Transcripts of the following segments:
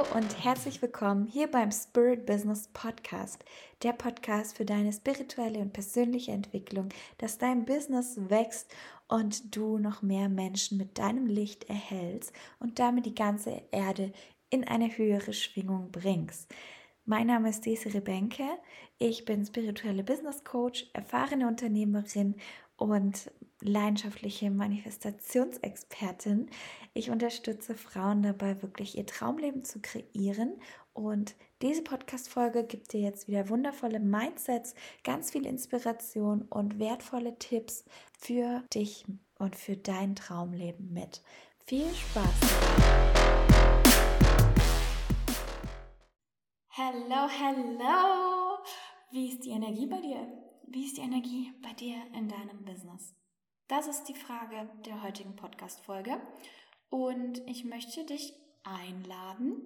Und herzlich willkommen hier beim Spirit Business Podcast, der Podcast für deine spirituelle und persönliche Entwicklung, dass dein Business wächst und du noch mehr Menschen mit deinem Licht erhältst und damit die ganze Erde in eine höhere Schwingung bringst. Mein Name ist Desiree Benke. Ich bin spirituelle Business Coach, erfahrene Unternehmerin und leidenschaftliche Manifestationsexpertin. Ich unterstütze Frauen dabei, wirklich ihr Traumleben zu kreieren. Und diese Podcast-Folge gibt dir jetzt wieder wundervolle Mindsets, ganz viel Inspiration und wertvolle Tipps für dich und für dein Traumleben mit. Viel Spaß! Hallo, hallo! Wie ist die Energie bei dir? Wie ist die Energie bei dir in deinem Business? Das ist die Frage der heutigen Podcast-Folge. Und ich möchte dich einladen,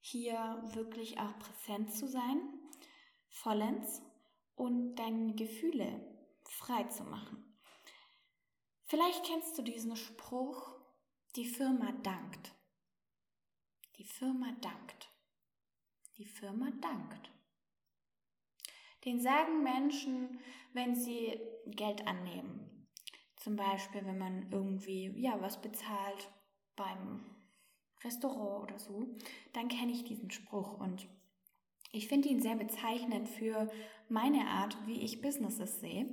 hier wirklich auch präsent zu sein, vollends und deine Gefühle frei zu machen. Vielleicht kennst du diesen Spruch, die Firma dankt. Die Firma dankt. Die Firma dankt. Den sagen Menschen, wenn sie Geld annehmen. Zum Beispiel, wenn man irgendwie ja was bezahlt beim Restaurant oder so, dann kenne ich diesen Spruch und ich finde ihn sehr bezeichnend für meine Art, wie ich Businesses sehe,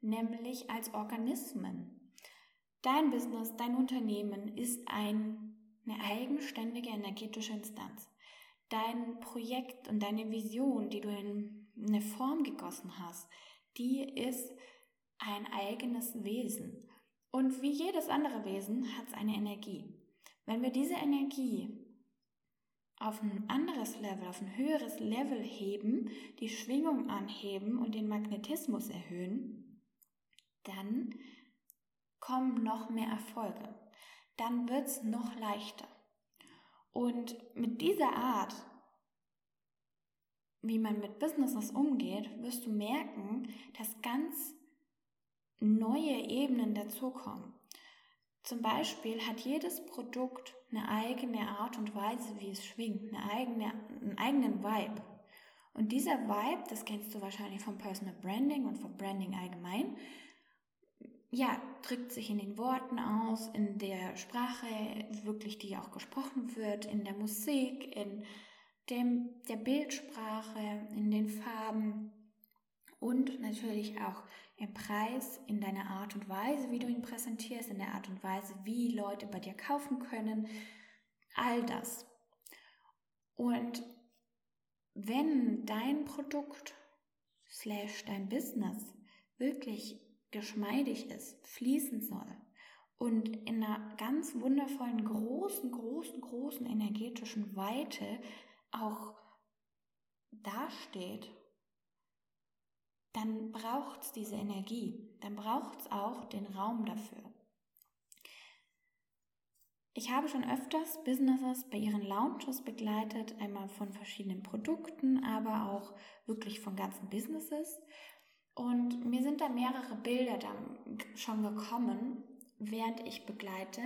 nämlich als Organismen. Dein Business, dein Unternehmen ist ein, eine eigenständige energetische Instanz. Dein Projekt und deine Vision, die du in eine Form gegossen hast, die ist ein eigenes Wesen. Und wie jedes andere Wesen hat es eine Energie. Wenn wir diese Energie auf ein anderes Level, auf ein höheres Level heben, die Schwingung anheben und den Magnetismus erhöhen, dann kommen noch mehr Erfolge. Dann wird es noch leichter. Und mit dieser Art wie man mit Businesses umgeht, wirst du merken, dass ganz neue Ebenen dazukommen. Zum Beispiel hat jedes Produkt eine eigene Art und Weise, wie es schwingt, eine eigene, einen eigenen Vibe. Und dieser Vibe, das kennst du wahrscheinlich vom Personal Branding und vom Branding allgemein, ja, drückt sich in den Worten aus, in der Sprache, wirklich, die auch gesprochen wird, in der Musik, in dem, der Bildsprache, in den Farben und natürlich auch im Preis, in deiner Art und Weise, wie du ihn präsentierst, in der Art und Weise, wie Leute bei dir kaufen können. All das. Und wenn dein Produkt slash dein Business wirklich geschmeidig ist, fließen soll und in einer ganz wundervollen, großen, großen, großen energetischen Weite auch dasteht, dann braucht es diese Energie, dann braucht es auch den Raum dafür. Ich habe schon öfters Businesses bei ihren Launches begleitet, einmal von verschiedenen Produkten, aber auch wirklich von ganzen Businesses. Und mir sind da mehrere Bilder dann schon gekommen, während ich begleite.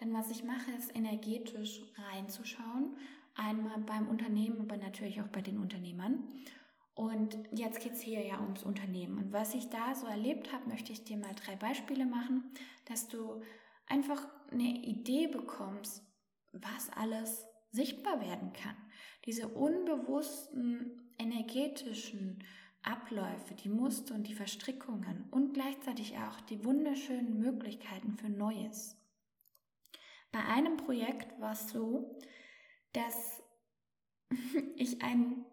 Denn was ich mache, ist energetisch reinzuschauen Einmal beim Unternehmen, aber natürlich auch bei den Unternehmern. Und jetzt geht es hier ja ums Unternehmen. Und was ich da so erlebt habe, möchte ich dir mal drei Beispiele machen, dass du einfach eine Idee bekommst, was alles sichtbar werden kann. Diese unbewussten energetischen Abläufe, die Muster und die Verstrickungen und gleichzeitig auch die wunderschönen Möglichkeiten für Neues. Bei einem Projekt war es so, dass ich einen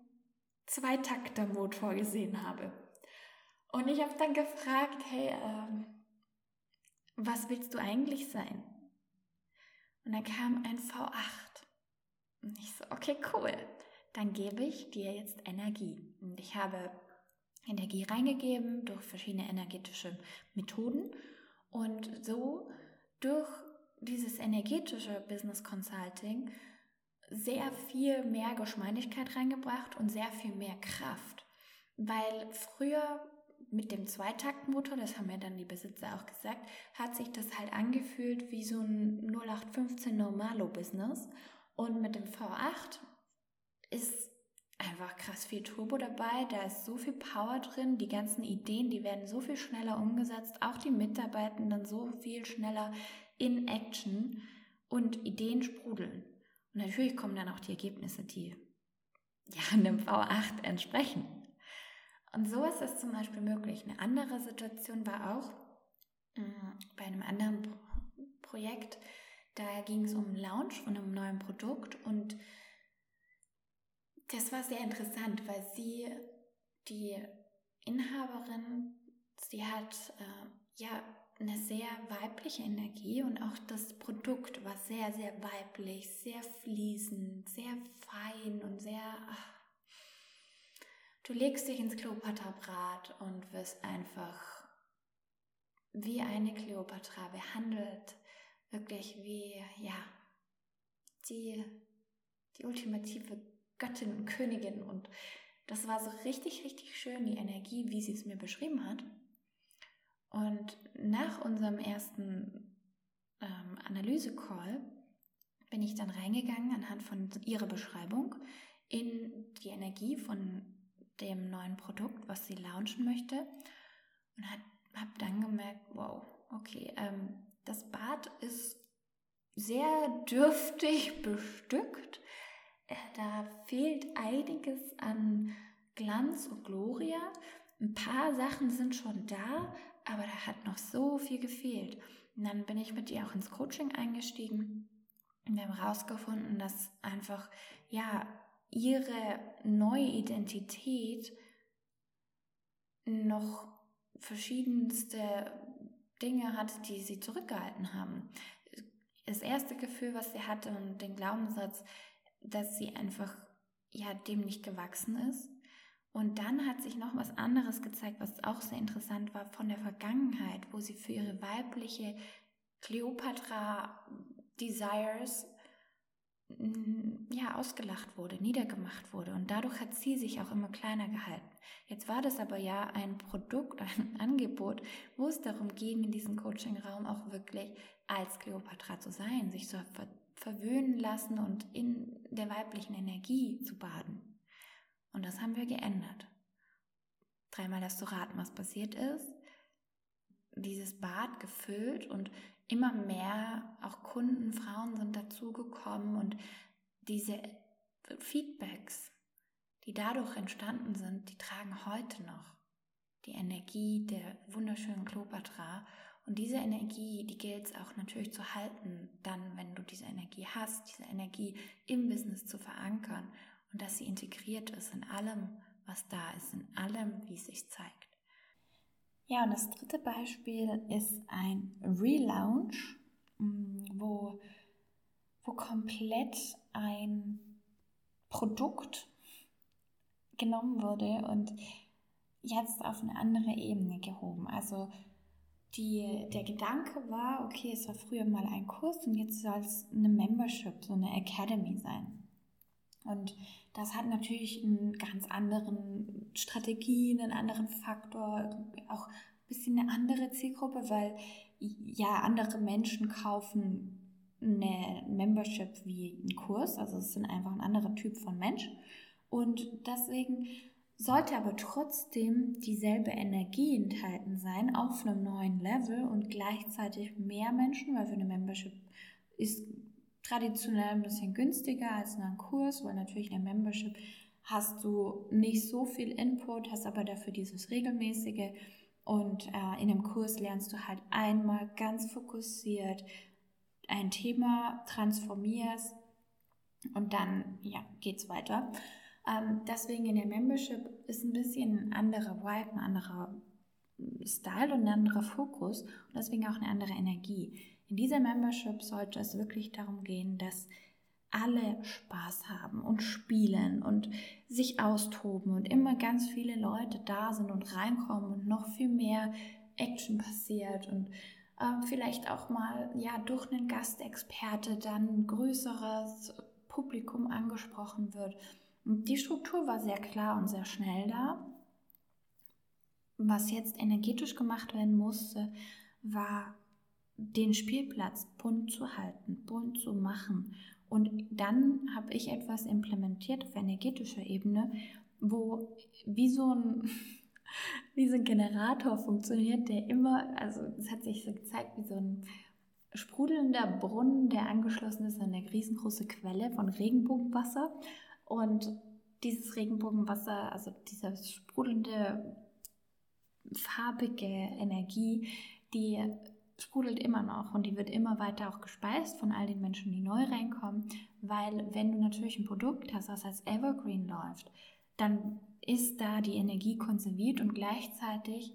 Zweitakter-Motor gesehen habe. Und ich habe dann gefragt, hey, ähm, was willst du eigentlich sein? Und dann kam ein V8. Und ich so, okay, cool. Dann gebe ich dir jetzt Energie. Und ich habe Energie reingegeben durch verschiedene energetische Methoden. Und so durch dieses energetische Business Consulting sehr viel mehr Geschmeidigkeit reingebracht und sehr viel mehr Kraft. Weil früher mit dem Zweitaktmotor, das haben ja dann die Besitzer auch gesagt, hat sich das halt angefühlt wie so ein 0815 Normalo-Business. Und mit dem V8 ist einfach krass viel Turbo dabei. Da ist so viel Power drin. Die ganzen Ideen, die werden so viel schneller umgesetzt. Auch die Mitarbeitenden so viel schneller in Action und Ideen sprudeln. Und natürlich kommen dann auch die Ergebnisse, die ja dem V8 entsprechen. Und so ist es zum Beispiel möglich. Eine andere Situation war auch mm, bei einem anderen Pro Projekt. Da ging es um einen Launch von einem neuen Produkt und das war sehr interessant, weil sie, die Inhaberin, sie hat äh, ja eine sehr weibliche Energie und auch das Produkt war sehr, sehr weiblich, sehr fließend, sehr fein und sehr. Ach, du legst dich ins Kleopatra-Brat und wirst einfach wie eine Kleopatra behandelt, wirklich wie, ja, die, die ultimative Göttin und Königin und das war so richtig, richtig schön, die Energie, wie sie es mir beschrieben hat. Und nach unserem ersten ähm, Analyse-Call bin ich dann reingegangen anhand von ihrer Beschreibung in die Energie von dem neuen Produkt, was sie launchen möchte und habe dann gemerkt, wow, okay, ähm, das Bad ist sehr dürftig bestückt äh, da fehlt einiges an Glanz und Gloria. Ein paar Sachen sind schon da, aber da hat noch so viel gefehlt. Und dann bin ich mit ihr auch ins Coaching eingestiegen und wir haben herausgefunden, dass einfach, ja, ihre neue Identität noch verschiedenste Dinge hat, die sie zurückgehalten haben. Das erste Gefühl, was sie hatte und den Glaubenssatz, dass sie einfach ja dem nicht gewachsen ist. Und dann hat sich noch was anderes gezeigt, was auch sehr interessant war von der Vergangenheit, wo sie für ihre weibliche Cleopatra Desires mm, ja ausgelacht wurde, niedergemacht wurde und dadurch hat sie sich auch immer kleiner gehalten. Jetzt war das aber ja ein Produkt, ein Angebot, wo es darum ging, in diesem Coaching-Raum auch wirklich als Cleopatra zu sein, sich zu verwöhnen lassen und in der weiblichen Energie zu baden. Und das haben wir geändert. Dreimal das zu raten, was passiert ist. Dieses Bad gefüllt und immer mehr auch Kunden, Frauen sind dazugekommen und diese Feedbacks, die dadurch entstanden sind, die tragen heute noch die Energie der wunderschönen Kleopatra und diese Energie, die gilt es auch natürlich zu halten, dann, wenn du diese Energie hast, diese Energie im Business zu verankern und dass sie integriert ist in allem, was da ist, in allem, wie es sich zeigt. Ja, und das dritte Beispiel ist ein Relaunch, mm, wo, wo komplett ein Produkt genommen wurde und jetzt auf eine andere Ebene gehoben. Also die, der Gedanke war, okay, es war früher mal ein Kurs und jetzt soll es eine Membership, so eine Academy sein. Und das hat natürlich einen ganz anderen Strategien, einen anderen Faktor, auch ein bisschen eine andere Zielgruppe, weil ja andere Menschen kaufen eine Membership wie einen Kurs, also es sind einfach ein anderer Typ von Mensch. Und deswegen sollte aber trotzdem dieselbe Energie enthalten sein auf einem neuen Level und gleichzeitig mehr Menschen, weil für eine Membership ist traditionell ein bisschen günstiger als ein Kurs, weil natürlich in der Membership hast du nicht so viel Input, hast aber dafür dieses regelmäßige und äh, in einem Kurs lernst du halt einmal ganz fokussiert ein Thema, transformierst und dann ja, geht's weiter. Ähm, deswegen in der Membership ist ein bisschen ein anderer Vibe, ein anderer Style und ein anderer Fokus und deswegen auch eine andere Energie. In dieser Membership sollte es wirklich darum gehen, dass alle Spaß haben und spielen und sich austoben und immer ganz viele Leute da sind und reinkommen und noch viel mehr Action passiert und äh, vielleicht auch mal ja durch einen Gastexperte dann größeres Publikum angesprochen wird die Struktur war sehr klar und sehr schnell da. Was jetzt energetisch gemacht werden musste, war den Spielplatz bunt zu halten, bunt zu machen Und dann habe ich etwas implementiert auf energetischer Ebene, wo wie so ein, wie so ein Generator funktioniert, der immer, also es hat sich so gezeigt, wie so ein sprudelnder Brunnen, der angeschlossen ist an eine riesengroße Quelle von Regenbogenwasser. Und dieses Regenbogenwasser, also dieser sprudelnde, farbige Energie, die sprudelt immer noch und die wird immer weiter auch gespeist von all den Menschen, die neu reinkommen, weil wenn du natürlich ein Produkt hast, das als Evergreen läuft, dann ist da die Energie konserviert und gleichzeitig,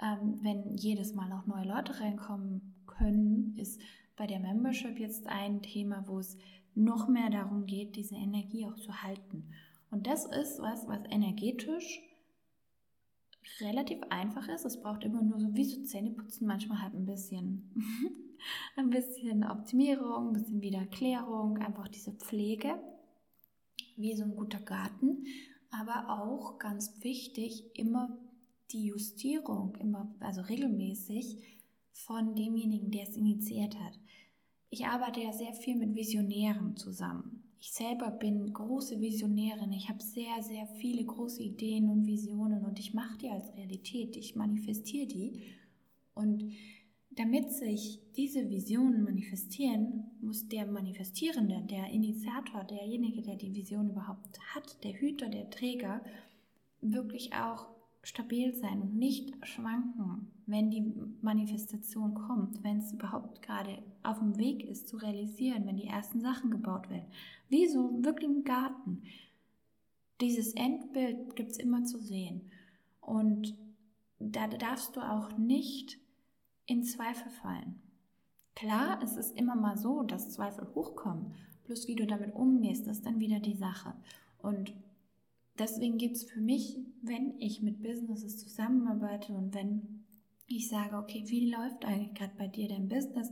ähm, wenn jedes Mal auch neue Leute reinkommen können, ist bei der Membership jetzt ein Thema, wo es noch mehr darum geht, diese Energie auch zu halten. Und das ist was, was energetisch relativ einfach ist. Es braucht immer nur so wie so Zähneputzen, manchmal halt ein bisschen, ein bisschen Optimierung, ein bisschen Wiedererklärung, einfach diese Pflege, wie so ein guter Garten. Aber auch ganz wichtig, immer die Justierung, immer, also regelmäßig von demjenigen, der es initiiert hat. Ich arbeite ja sehr viel mit Visionären zusammen. Ich selber bin große Visionärin. Ich habe sehr, sehr viele große Ideen und Visionen und ich mache die als Realität. Ich manifestiere die. Und damit sich diese Visionen manifestieren, muss der Manifestierende, der Initiator, derjenige, der die Vision überhaupt hat, der Hüter, der Träger, wirklich auch stabil sein und nicht schwanken, wenn die Manifestation kommt, wenn es überhaupt gerade auf dem Weg ist zu realisieren, wenn die ersten Sachen gebaut werden. Wie so wirklich ein Garten. Dieses Endbild gibt es immer zu sehen. Und da darfst du auch nicht in Zweifel fallen. Klar, es ist immer mal so, dass Zweifel hochkommen. Plus wie du damit umgehst, ist dann wieder die Sache. Und deswegen gibt es für mich, wenn ich mit Businesses zusammenarbeite und wenn ich sage, okay, wie läuft eigentlich gerade bei dir dein Business?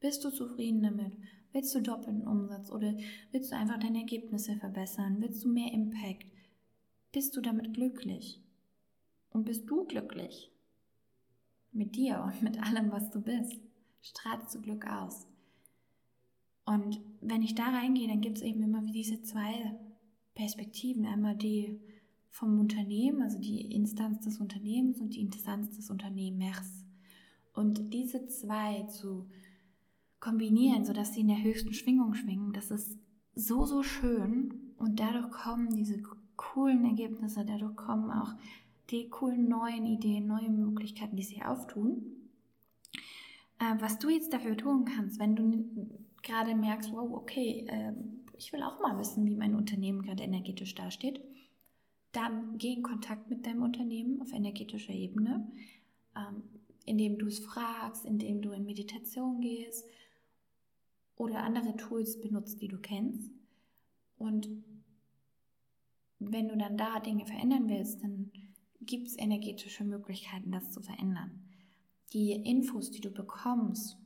Bist du zufrieden damit? Willst du doppelten Umsatz oder willst du einfach deine Ergebnisse verbessern? Willst du mehr Impact? Bist du damit glücklich? Und bist du glücklich? Mit dir und mit allem, was du bist. Strahlst du Glück aus? Und wenn ich da reingehe, dann gibt es eben immer wie diese zwei Perspektiven. Einmal die vom Unternehmen, also die Instanz des Unternehmens und die Instanz des Unternehmers. Und diese zwei zu kombinieren, sodass sie in der höchsten Schwingung schwingen, das ist so, so schön. Und dadurch kommen diese coolen Ergebnisse, dadurch kommen auch die coolen neuen Ideen, neue Möglichkeiten, die sich auftun. Äh, was du jetzt dafür tun kannst, wenn du gerade merkst, wow, okay, äh, ich will auch mal wissen, wie mein Unternehmen gerade energetisch dasteht, dann geh in Kontakt mit deinem Unternehmen auf energetischer Ebene, ähm, indem du es fragst, indem du in Meditation gehst oder andere Tools benutzt, die du kennst. Und wenn du dann da Dinge verändern willst, dann gibt es energetische Möglichkeiten, das zu verändern. Die Infos, die du bekommst,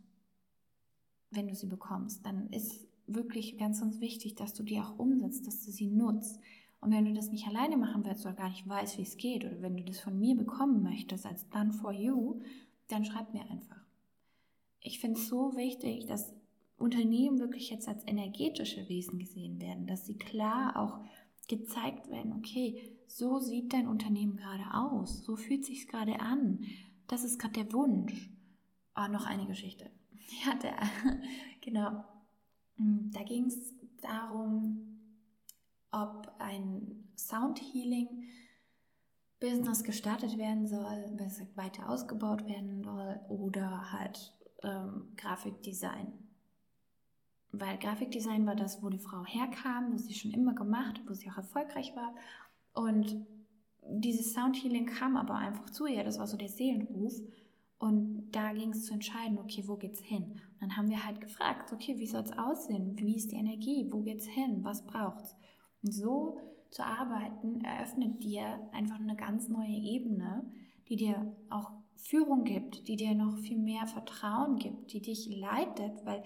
wenn du sie bekommst, dann ist wirklich ganz, ganz wichtig, dass du die auch umsetzt, dass du sie nutzt. Und wenn du das nicht alleine machen willst oder gar nicht weißt, wie es geht, oder wenn du das von mir bekommen möchtest als Done for You, dann schreib mir einfach. Ich finde es so wichtig, dass Unternehmen wirklich jetzt als energetische Wesen gesehen werden, dass sie klar auch gezeigt werden, okay, so sieht dein Unternehmen gerade aus, so fühlt sich gerade an, das ist gerade der Wunsch. Oh, noch eine Geschichte. Ja, der, genau, da ging es darum, ob ein Sound Healing Business gestartet werden soll, besser weiter ausgebaut werden soll oder halt ähm, Grafikdesign. Weil Grafikdesign war das, wo die Frau herkam, wo sie schon immer gemacht, wo sie auch erfolgreich war. Und dieses Sound Healing kam aber einfach zu ihr, das war so der Seelenruf. Und da ging es zu entscheiden, okay, wo geht's hin? Und dann haben wir halt gefragt, okay, wie soll es aussehen? Wie ist die Energie? Wo geht's hin? Was braucht's? Und so zu arbeiten eröffnet dir einfach eine ganz neue Ebene, die dir auch Führung gibt, die dir noch viel mehr Vertrauen gibt, die dich leitet, weil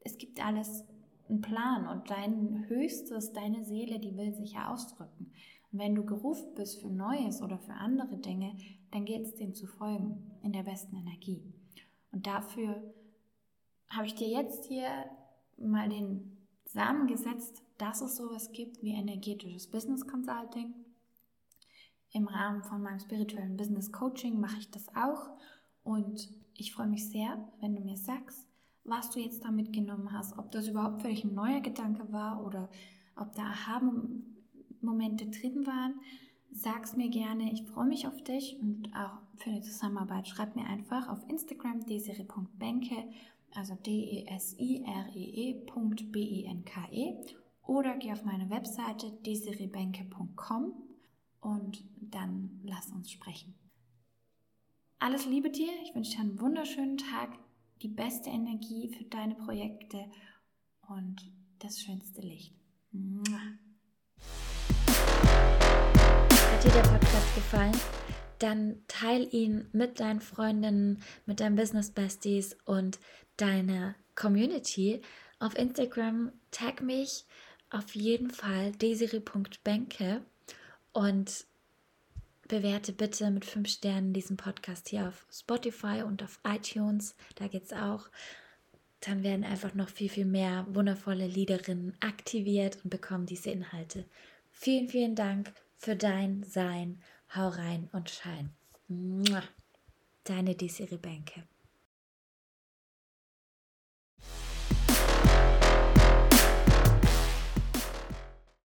es gibt alles einen Plan und dein Höchstes, deine Seele, die will sich ja ausdrücken. Wenn du gerufen bist für Neues oder für andere Dinge, dann geht es dem zu folgen in der besten Energie. Und dafür habe ich dir jetzt hier mal den zusammengesetzt, dass es sowas gibt wie energetisches Business Consulting. Im Rahmen von meinem spirituellen Business Coaching mache ich das auch und ich freue mich sehr, wenn du mir sagst, was du jetzt da mitgenommen hast, ob das überhaupt für dich ein neuer Gedanke war oder ob da Aha-Momente drin waren. Sag's mir gerne, ich freue mich auf dich und auch für eine Zusammenarbeit. Schreib mir einfach auf Instagram desire.benke, also D-E-S-I-R-E-E.B-I-N-K-E -E, oder geh auf meine Webseite desirebenke.com und dann lass uns sprechen. Alles Liebe dir, ich wünsche dir einen wunderschönen Tag, die beste Energie für deine Projekte und das schönste Licht. Hat dir der Podcast gefallen? Dann teil ihn mit deinen Freundinnen, mit deinen Business Besties und deiner Community. Auf Instagram tag mich auf jeden Fall desiri.benke und bewerte bitte mit fünf Sternen diesen Podcast hier auf Spotify und auf iTunes. Da geht's auch. Dann werden einfach noch viel, viel mehr wundervolle Liederinnen aktiviert und bekommen diese Inhalte. Vielen, vielen Dank für dein Sein. Hau rein und schein. Deine Desiree Bänke.